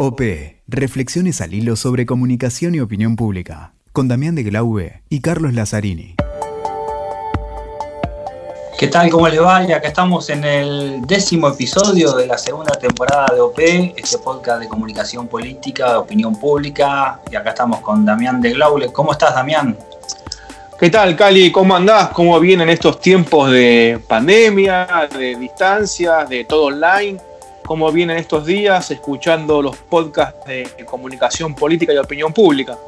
OP, Reflexiones al hilo sobre comunicación y opinión pública, con Damián de Glaube y Carlos Lazzarini. ¿Qué tal? ¿Cómo les va? Y acá estamos en el décimo episodio de la segunda temporada de OP, este podcast de comunicación política, de opinión pública. Y acá estamos con Damián de Glaube. ¿Cómo estás, Damián? ¿Qué tal, Cali? ¿Cómo andás? ¿Cómo vienen estos tiempos de pandemia, de distancias, de todo online? ¿Cómo vienen estos días escuchando los podcasts de comunicación política y opinión pública?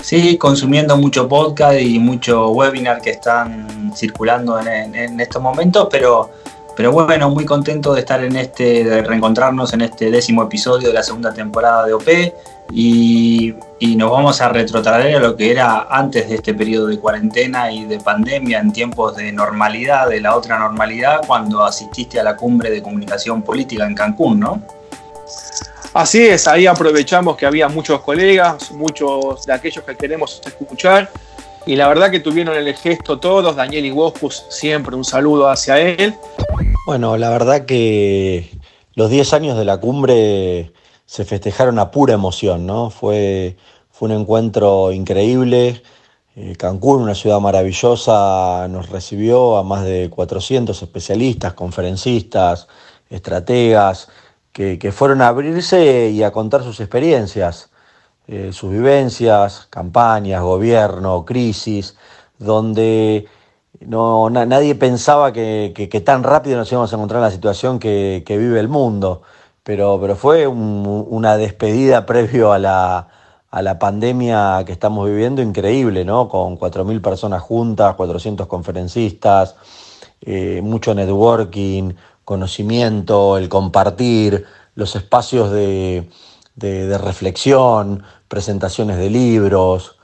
Sí, consumiendo mucho podcast y mucho webinar que están circulando en, estos momentos, pero, pero bueno, muy contento de estar en este, de reencontrarnos en este décimo episodio de la segunda temporada de OP y, nos vamos a retrotraer a lo que era antes de este periodo de cuarentena y de pandemia, en tiempos de normalidad, de la otra normalidad, cuando asististe a la cumbre de comunicación política en Cancún, ¿no? Así es, ahí aprovechamos que había muchos colegas, muchos de aquellos que queremos escuchar, y la verdad que tuvieron el gesto todos, Daniel y Boscus, siempre un saludo hacia él. Bueno, la verdad que los 10 años de la cumbre se festejaron a pura emoción, ¿no? Fue, fue un encuentro increíble. Eh, Cancún, una ciudad maravillosa, nos recibió a más de 400 especialistas, conferencistas, estrategas, que, fueron a abrirse y a contar sus experiencias, eh, sus vivencias, campañas, gobierno, crisis, donde no, nadie pensaba que, tan rápido nos íbamos a encontrar en la situación que, vive el mundo, pero, pero fue una despedida previo a la, a la pandemia que estamos viviendo increíble, ¿no? Con 4.000 personas juntas, 400 conferencistas, eh, mucho networking, conocimiento, el compartir, los espacios de, reflexión, presentaciones de libros.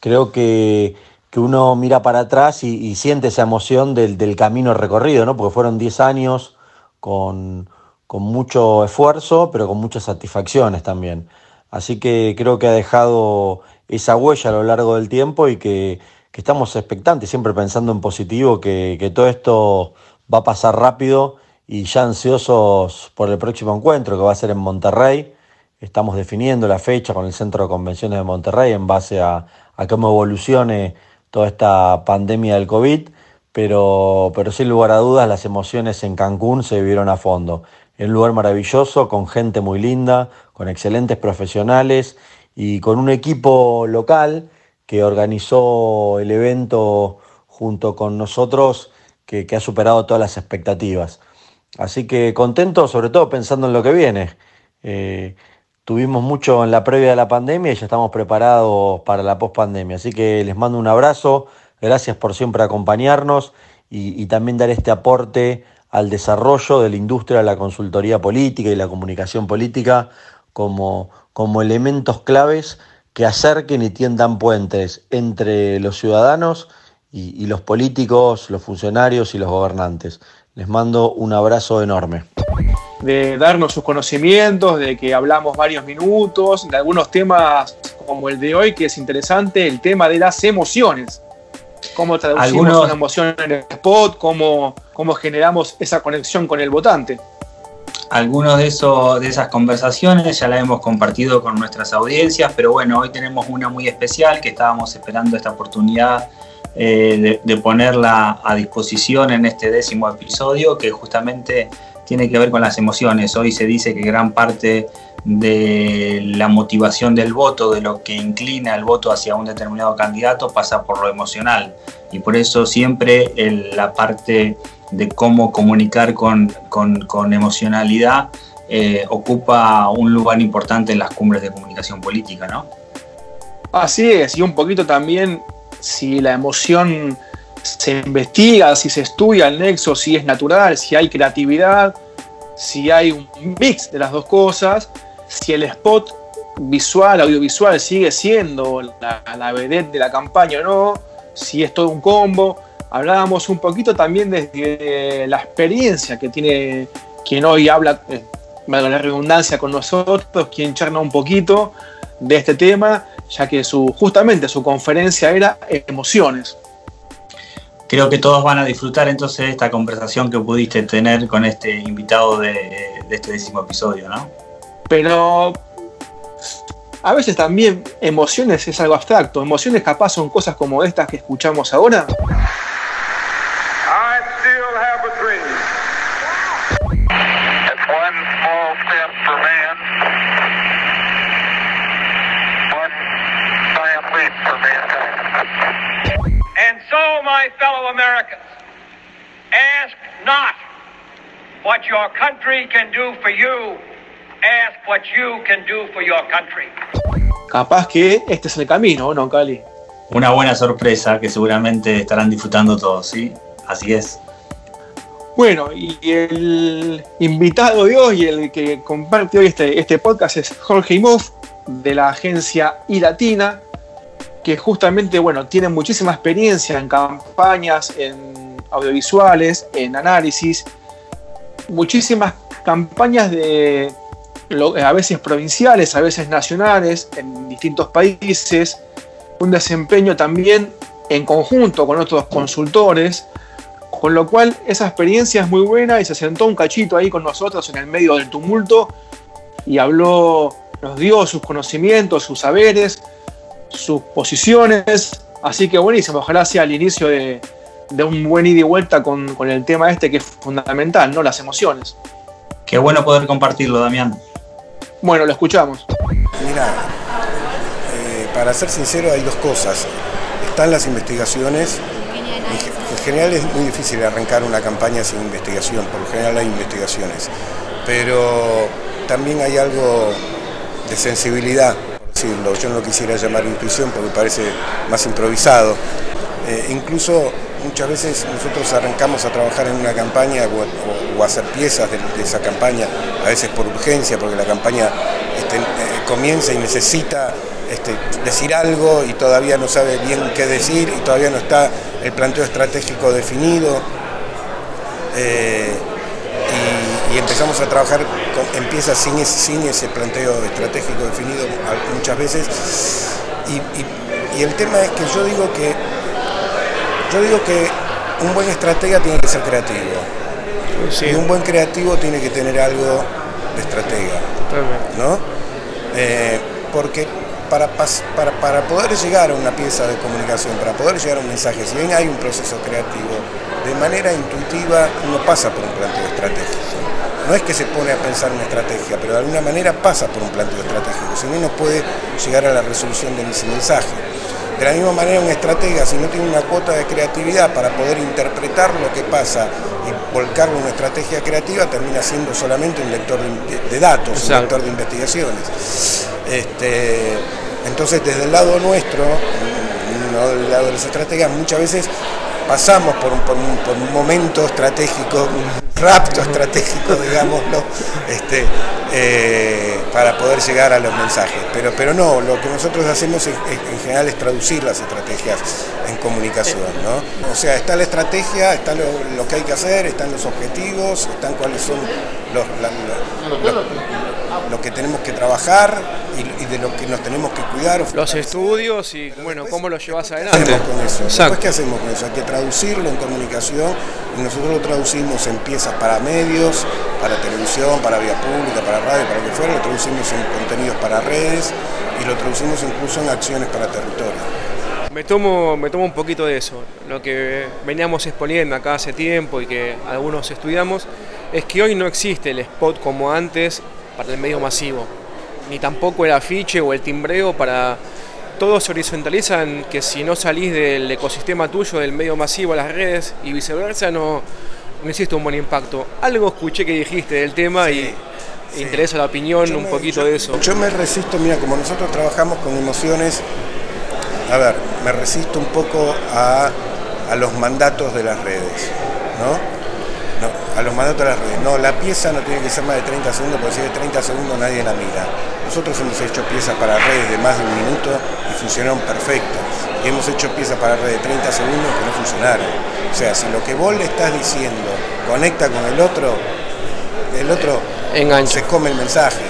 Creo que, uno mira para atrás y, siente esa emoción del, camino recorrido, ¿no? porque fueron 10 años con, mucho esfuerzo, pero con muchas satisfacciones también. Así que creo que ha dejado esa huella a lo largo del tiempo y que, estamos expectantes, siempre pensando en positivo, que, que todo esto va a pasar rápido y ya ansiosos por el próximo encuentro que va a ser en Monterrey. Estamos definiendo la fecha con el Centro de Convenciones de Monterrey en base a, cómo evolucione toda esta pandemia del COVID, pero, pero sin lugar a dudas las emociones en Cancún se vivieron a fondo. Un lugar maravilloso, con gente muy linda, con excelentes profesionales y con un equipo local que organizó el evento junto con nosotros que ha superado todas las expectativas. Así que contento, sobre todo pensando en lo que viene. Eh, tuvimos mucho en la previa de la pandemia y ya estamos preparados para la pospandemia. Así que les mando un abrazo, gracias por siempre acompañarnos y, también dar este aporte al desarrollo de la industria de la consultoría política y la comunicación política como, como elementos claves que acerquen y tiendan puentes entre los ciudadanos y los políticos, los funcionarios y los gobernantes. Les mando un abrazo enorme. De darnos sus conocimientos, de que hablamos varios minutos, de algunos temas como el de hoy, que es interesante, el tema de las emociones. Cómo traducimos una emoción en el spot, cómo, cómo generamos esa conexión con el votante. Algunos de, eso, de esas conversaciones ya las hemos compartido con nuestras audiencias, pero bueno, hoy tenemos una muy especial que estábamos esperando esta oportunidad eh, de, ponerla a disposición en este décimo episodio que justamente tiene que ver con las emociones. Hoy se dice que gran parte de la motivación del voto, de lo que inclina el voto hacia un determinado candidato, pasa por lo emocional. Y por eso siempre la parte de cómo comunicar con, emocionalidad eh, ocupa un lugar importante en las cumbres de comunicación política, ¿no? Así es, y un poquito también si la emoción se investiga, si se estudia el nexo, si es natural, si hay creatividad, si hay un mix de las dos cosas, si el spot visual, audiovisual sigue siendo la, la vedette de la campaña o no, si es todo un combo. Hablábamos un poquito también desde la experiencia que tiene quien hoy habla, eh, la redundancia con nosotros, quien charla un poquito de este tema ya que su, justamente su conferencia era emociones. Creo que todos van a disfrutar entonces de esta conversación que pudiste tener con este invitado de, este décimo episodio, ¿no? Pero a veces también emociones es algo abstracto. Emociones capaz son cosas como estas que escuchamos ahora. Fellow Americans, ask not what your country can do for you, ask what you can do for your country. Capaz que este es el camino, ¿no, Cali? Una buena sorpresa que seguramente estarán disfrutando todos, ¿sí? Así es. Bueno, y el invitado de hoy, el que comparte hoy este, este podcast es Jorge Imhoff, de la agencia iLatina, que justamente, bueno, tiene muchísima experiencia en campañas, en audiovisuales, en análisis, muchísimas campañas de a veces provinciales, a veces nacionales, en distintos países, un desempeño también en conjunto con otros consultores, con lo cual esa experiencia es muy buena y se sentó un cachito ahí con nosotros en el medio del tumulto y habló, nos dio sus conocimientos, sus saberes, sus posiciones, así que buenísimo, ojalá sea el inicio de, un buen ida y vuelta con, con el tema este que es fundamental, ¿no? Las emociones. Qué bueno poder compartirlo, Damián. Bueno, lo escuchamos. Mira, eh, para ser sincero hay dos cosas. Están las investigaciones. En general es muy difícil arrancar una campaña sin investigación, por lo general hay investigaciones. Pero también hay algo de sensibilidad, decirlo. Yo no quisiera llamar intuición porque parece más improvisado. Eh, incluso muchas veces nosotros arrancamos a trabajar en una campaña o, a hacer piezas de, esa campaña, a veces por urgencia, porque la campaña este, eh, comienza y necesita este, decir algo y todavía no sabe bien qué decir y todavía no está el planteo estratégico definido. Eh, y, empezamos a trabajar en piezas sin ese, sin ese planteo estratégico definido muchas veces. y el tema es que yo digo que yo digo que un buen estratega tiene que ser creativo. Y un buen creativo tiene que tener algo de estratega. ¿no? Eh, porque para, para, para, poder llegar a una pieza de comunicación, para poder llegar a un mensaje, si bien hay un proceso creativo, de manera intuitiva uno pasa por un planteo estratégico. No es que se pone a pensar una estrategia, pero de alguna manera pasa por un planteo estratégico, si no, no puede llegar a la resolución de ese mensaje. De la misma manera, un estratega, si no tiene una cuota de creatividad para poder interpretar lo que pasa y volcarlo en una estrategia creativa, termina siendo solamente un lector de, datos, un lector de investigaciones. Este, entonces, desde el lado nuestro, no del lado de los estrategas, muchas veces pasamos por un, por un momento estratégico, rapto estratégico, digámoslo, este, eh, para poder llegar a los mensajes. Pero, pero no, lo que nosotros hacemos en general es traducir las estrategias en comunicación. ¿no? O sea, está la estrategia, está lo, que hay que hacer, están los objetivos, están cuáles son los, lo que tenemos que trabajar y, de lo que nos tenemos que cuidar. Los estudios y bueno, cómo lo llevas adelante. con eso? Después, ¿qué hacemos con eso? Hay que traducirlo en comunicación y nosotros lo traducimos en piezas para medios, para televisión, para vía pública, para radio, para lo que fuera, lo traducimos en contenidos para redes y lo traducimos incluso en acciones para territorio. Me tomo, me tomo un poquito de eso. Lo que veníamos exponiendo acá hace tiempo y que algunos estudiamos es que hoy no existe el spot como antes para el medio masivo, ni tampoco el afiche o el timbreo para... Todos se horizontalizan que si no salís del ecosistema tuyo, del medio masivo a las redes y viceversa, no, no existe un buen impacto. Algo escuché que dijiste del tema y interesa la opinión un poquito de eso. Yo me resisto, mira, como nosotros trabajamos con emociones, a ver, me resisto un poco a, a los mandatos de las redes, ¿no? A los mandatos de las redes. No, la pieza no tiene que ser más de 30 segundos, porque si es de 30 segundos nadie la mira. Nosotros hemos hecho piezas para redes de más de un minuto y funcionaron perfecto. Y hemos hecho piezas para redes de 30 segundos que no funcionaron. O sea, si lo que vos le estás diciendo conecta con el otro, el otro se come el mensaje.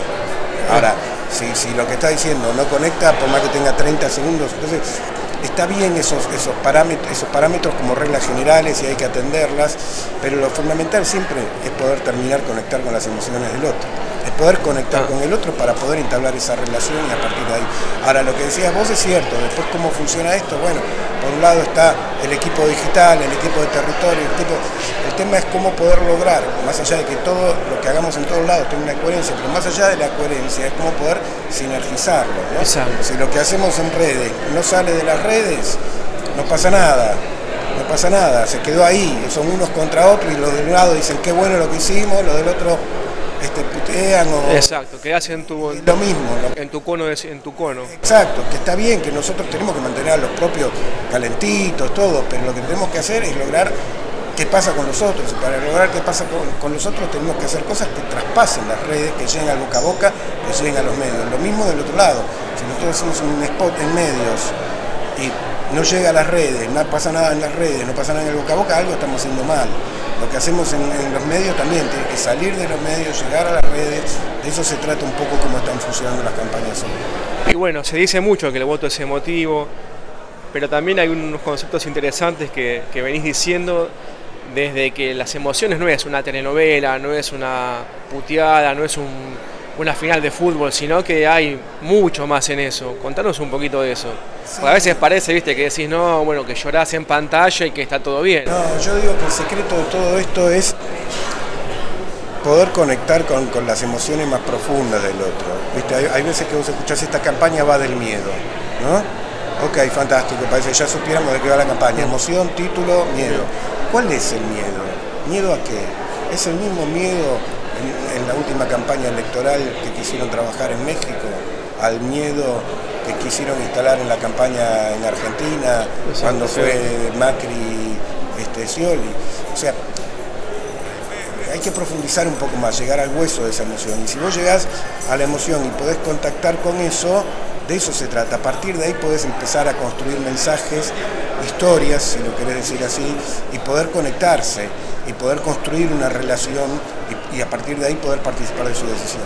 Ahora, si, si lo que está diciendo no conecta, por más que tenga 30 segundos, entonces está bien esos, esos, parámetros, esos parámetros como reglas generales y hay que atenderlas, pero lo fundamental siempre es poder terminar conectar con las emociones del otro, es poder conectar ah. con el otro para poder entablar esa relación y a partir de ahí. Ahora, lo que decías vos es cierto, después cómo funciona esto, bueno, por un lado está el equipo digital, el equipo de territorio, el, equipo, el tema es cómo poder lograr, más allá de que todo lo que hagamos en todos lados tenga una coherencia, pero más allá de la coherencia es cómo poder sinergizarlo. Si lo que hacemos en redes no sale de las redes, no pasa nada. No pasa nada, se quedó ahí, son unos contra otros y los de un lado dicen qué bueno lo que hicimos, los del otro este, putean o... Exacto, que hacen tu, lo mismo. En tu cono, en tu cono. Exacto, que está bien, que nosotros tenemos que mantener a los propios calentitos, todo, pero lo que tenemos que hacer es lograr qué pasa con los otros. Y para lograr qué pasa con, con los otros tenemos que hacer cosas que traspasen las redes, que lleguen al boca a boca, que lleguen a los medios. Lo mismo del otro lado. Si nosotros hacemos un spot en medios y no llega a las redes, no pasa nada en las redes, no pasa nada en el boca a boca, algo estamos haciendo mal. Lo que hacemos en, los medios también tiene que salir de los medios, llegar a las redes, de eso se trata un poco como están funcionando las campañas hoy. Y bueno, se dice mucho que el voto es emotivo, pero también hay unos conceptos interesantes que, que venís diciendo desde que las emociones no es una telenovela, no es una puteada, no es una final de fútbol, sino que hay mucho más en eso. Contanos un poquito de eso. a veces parece, viste, que decís, no, bueno, que llorás en pantalla y que está todo bien. No, yo digo que el secreto de todo esto es poder conectar con, las emociones más profundas del otro. ¿Viste? Hay, veces que vos escuchás esta campaña va del miedo, ¿no? Ok, fantástico, parece ya supiéramos de qué va la campaña. Emoción, título, miedo. ¿Cuál es el miedo? ¿Miedo a qué? ¿Es el mismo miedo en, la última campaña electoral que quisieron trabajar en México? ¿Al miedo que quisieron instalar en la campaña en Argentina cuando fue Macri este, Scioli? O sea, hay que profundizar un poco más, llegar al hueso de esa emoción. Y si vos llegás a la emoción y podés contactar con eso, de eso se trata. A partir de ahí podés empezar a construir mensajes, historias, si lo querés decir así, y poder conectarse y poder construir una relación y, a partir de ahí poder participar de su decisión.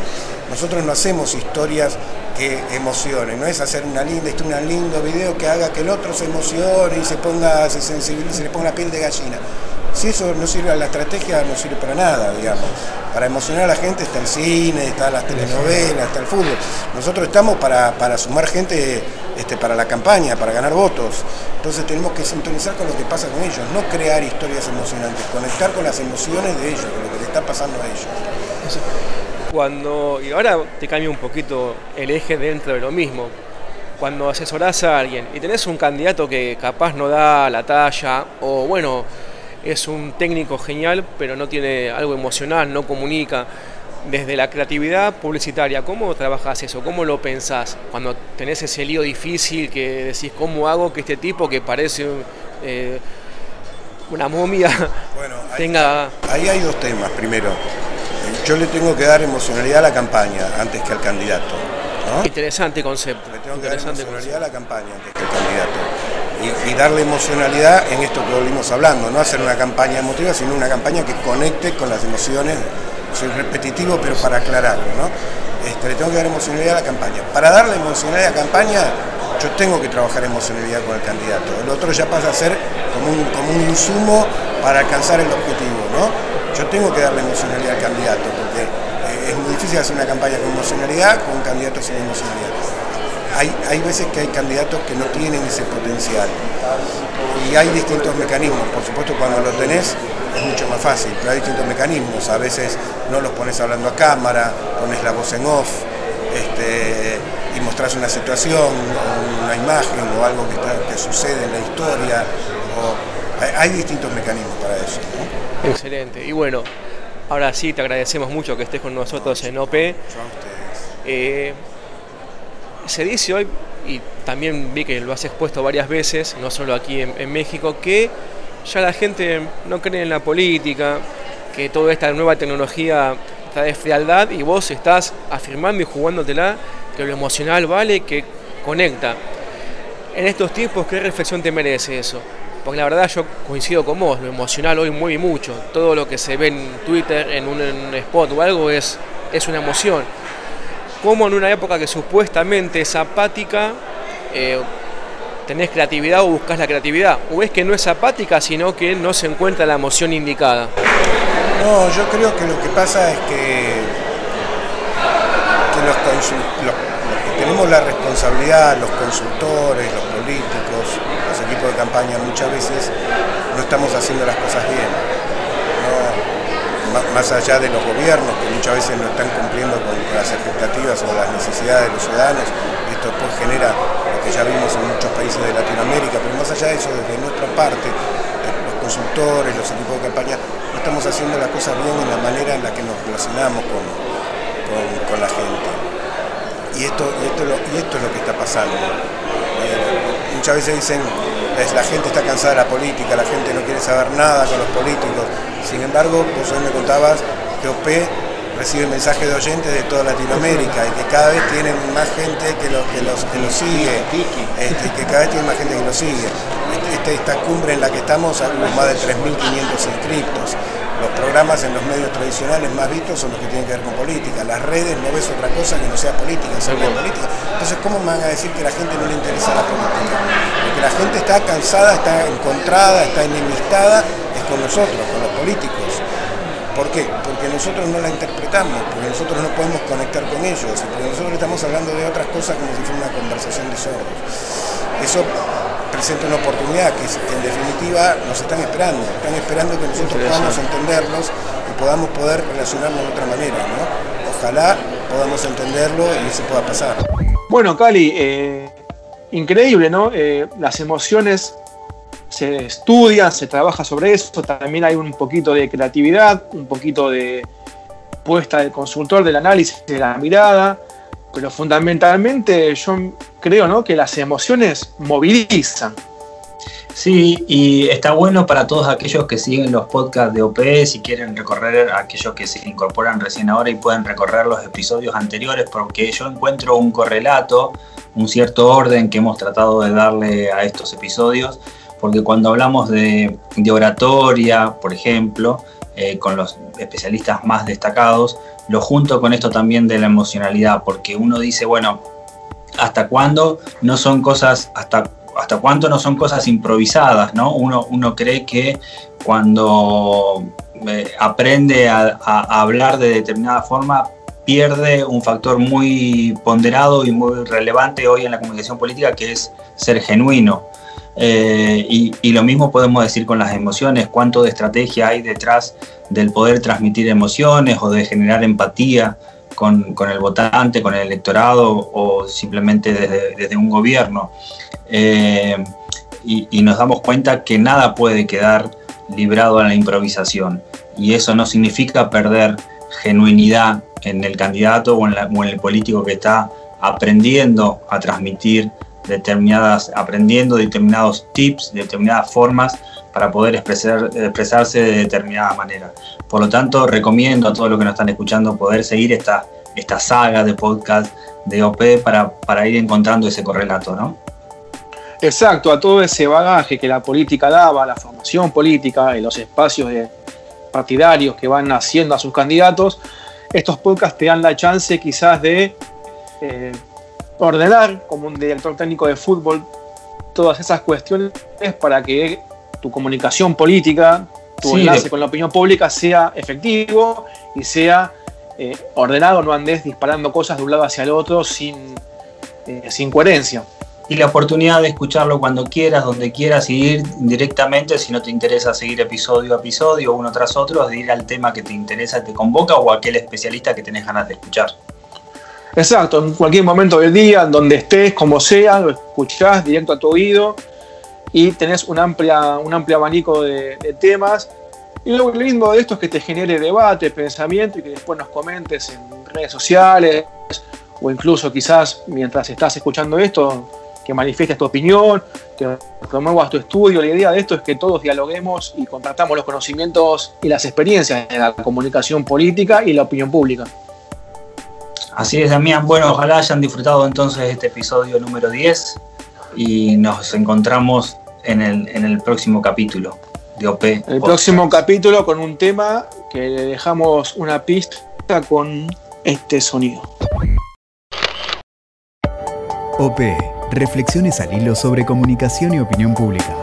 Nosotros no hacemos historias que emocionen, no es hacer una linda un lindo video que haga que el otro se emocione y se ponga, se sensibilice, se le ponga la piel de gallina. Si eso no sirve a la estrategia, no sirve para nada, digamos. Para emocionar a la gente está el cine, está las telenovelas, está el fútbol. Nosotros estamos para, sumar gente este, para la campaña, para ganar votos. Entonces tenemos que sintonizar con lo que pasa con ellos, no crear historias emocionantes, conectar con las emociones de ellos, con lo que le está pasando a ellos. Cuando, y ahora te cambia un poquito el eje dentro de lo mismo. Cuando asesorás a alguien y tenés un candidato que capaz no da la talla, o bueno, es un técnico genial, pero no tiene algo emocional, no comunica. Desde la creatividad publicitaria, ¿cómo trabajas eso? ¿Cómo lo pensás? Cuando tenés ese lío difícil que decís, ¿cómo hago que este tipo que parece eh, una momia tenga... Ahí hay dos temas. Primero, yo le tengo que dar emocionalidad a la campaña antes que al candidato. Interesante concepto. Le tengo que dar emocionalidad a la campaña antes que al candidato y, darle emocionalidad en esto que volvimos hablando, no hacer una campaña emotiva, sino una campaña que conecte con las emociones. Soy repetitivo, pero para aclararlo, ¿no? Este, le tengo que dar emocionalidad a la campaña. Para darle emocionalidad a la campaña, yo tengo que trabajar emocionalidad con el candidato. El otro ya pasa a ser como un, como un insumo para alcanzar el objetivo, ¿no? Yo tengo que darle emocionalidad al candidato, porque eh, es muy difícil hacer una campaña con emocionalidad con un candidato sin emocionalidad hay, veces que hay candidatos que no tienen ese potencial. Y hay distintos mecanismos, por supuesto cuando lo tenés es mucho más fácil, pero hay distintos mecanismos. A veces no los pones hablando a cámara, pones la voz en off este, y mostrás una situación, una imagen o algo que, sucede en la historia. hay, distintos mecanismos para eso. Excelente. Y bueno, ahora sí te agradecemos mucho que estés con nosotros en OP. Yo a ustedes se dice hoy, y también vi que lo has expuesto varias veces, no solo aquí en, México, que ya la gente no cree en la política, que toda esta nueva tecnología de frialdad y vos estás afirmando y jugándotela que lo emocional vale, que conecta. En estos tiempos, ¿qué reflexión te merece eso? Porque la verdad yo coincido con vos, lo emocional hoy mueve mucho. Todo lo que se ve en Twitter, en un, en un spot o algo es, es una emoción como en una época que supuestamente es apática, eh, tenés creatividad o buscas la creatividad, o es que no es apática, sino que no se encuentra la emoción indicada. No, yo creo que lo que pasa es que, que tenemos la responsabilidad, los consultores, los políticos, los equipos de campaña, muchas veces no estamos haciendo las cosas bien. Más allá de los gobiernos, que muchas veces no están cumpliendo con las expectativas o las necesidades de los ciudadanos, esto después genera lo que ya vimos en muchos países de Latinoamérica, pero más allá de eso, desde nuestra parte, los consultores, los equipos de campaña, no estamos haciendo las cosas bien en la manera en la que nos relacionamos con, con, la gente. Y esto, y esto, es lo que está pasando. Eh, muchas veces dicen, la gente está cansada de la política, la gente no quiere saber nada con los políticos. Sin embargo, vos hoy me contabas que OP recibe mensajes de oyentes de toda Latinoamérica y que cada vez tienen más gente que, que, los, que lo sigue, este, que cada vez tiene más gente que lo sigue. Este, esta cumbre en la que estamos, más de 3.500 inscriptos. Los programas en los medios tradicionales más vistos son los que tienen que ver con política. Las redes no ves otra cosa que no sea política, política. Entonces, ¿cómo me van a decir que a la gente no le interesa la política? Porque la gente está cansada, está encontrada, está enemistada, es con nosotros, con los políticos. ¿Por qué? Porque nosotros no la interpretamos, porque nosotros no podemos conectar con ellos, porque nosotros estamos hablando de otras cosas como si fuera una conversación de sordos. Eso presenta una oportunidad que, en definitiva nos están esperando, están esperando que nosotros podamos entenderlos y podamos poder relacionarnos de otra manera, ¿no? Ojalá podamos entenderlo y eso pueda pasar. Bueno, Cali, eh, increíble, ¿no? Eh, las emociones se estudia, se trabaja sobre eso, también hay un poquito de creatividad, un poquito de puesta del consultor, del análisis, de la mirada, pero fundamentalmente yo creo ¿no? que las emociones movilizan. Sí, y está bueno para todos aquellos que siguen los podcasts de OP, si quieren recorrer, aquellos que se incorporan recién ahora y pueden recorrer los episodios anteriores, porque yo encuentro un correlato, un cierto orden que hemos tratado de darle a estos episodios porque cuando hablamos de, oratoria, por ejemplo, eh, con los especialistas más destacados, lo junto con esto también de la emocionalidad, porque uno dice, bueno, ¿hasta cuándo no son cosas, hasta, hasta cuánto no son cosas improvisadas, ¿no? Uno, uno cree que cuando eh, aprende a, a hablar de determinada forma, pierde un factor muy ponderado y muy relevante hoy en la comunicación política, que es ser genuino. Eh, y, lo mismo podemos decir con las emociones, cuánto de estrategia hay detrás del poder transmitir emociones o de generar empatía con, el votante, con el electorado o simplemente desde, un gobierno. Eh, y, nos damos cuenta que nada puede quedar librado a la improvisación y eso no significa perder genuinidad en el candidato o en el político que está aprendiendo a transmitir determinadas, aprendiendo determinados tips, determinadas formas para poder expresar, expresarse de determinada manera. Por lo tanto, recomiendo a todos los que nos están escuchando poder seguir esta, esta saga de podcast de OP para, para ir encontrando ese correlato, ¿no? Exacto, a todo ese bagaje que la política daba, la formación política y los espacios partidarios que van haciendo a sus candidatos, estos podcasts te dan la chance quizás de eh, ordenar como un director técnico de fútbol todas esas cuestiones para que tu comunicación política, tu enlace con la opinión pública sea efectivo y sea eh, ordenado, no andes disparando cosas de un lado hacia el otro sin, eh, sin coherencia. Y la oportunidad de escucharlo cuando quieras, donde quieras, y ir directamente, si no te interesa seguir episodio a episodio, uno tras otro, de ir al tema que te interesa, te convoca o aquel especialista que tenés ganas de escuchar. Exacto, en cualquier momento del día, donde estés, como sea, lo escuchás directo a tu oído y tenés un, amplia, un amplio abanico de, temas. Y lo lindo de esto es que te genere debate, pensamiento y que después nos comentes en redes sociales o incluso quizás mientras estás escuchando esto, que manifiestes tu opinión, que promuevas tu estudio. La idea de esto es que todos dialoguemos y compartamos los conocimientos y las experiencias de la comunicación política y la opinión pública. Así es, Damián. Bueno, ojalá hayan disfrutado entonces este episodio número 10 y nos encontramos en el, en el próximo capítulo de OP. El próximo capítulo con un tema que le dejamos una pista con este sonido. OP Reflexiones al hilo sobre comunicación y opinión pública.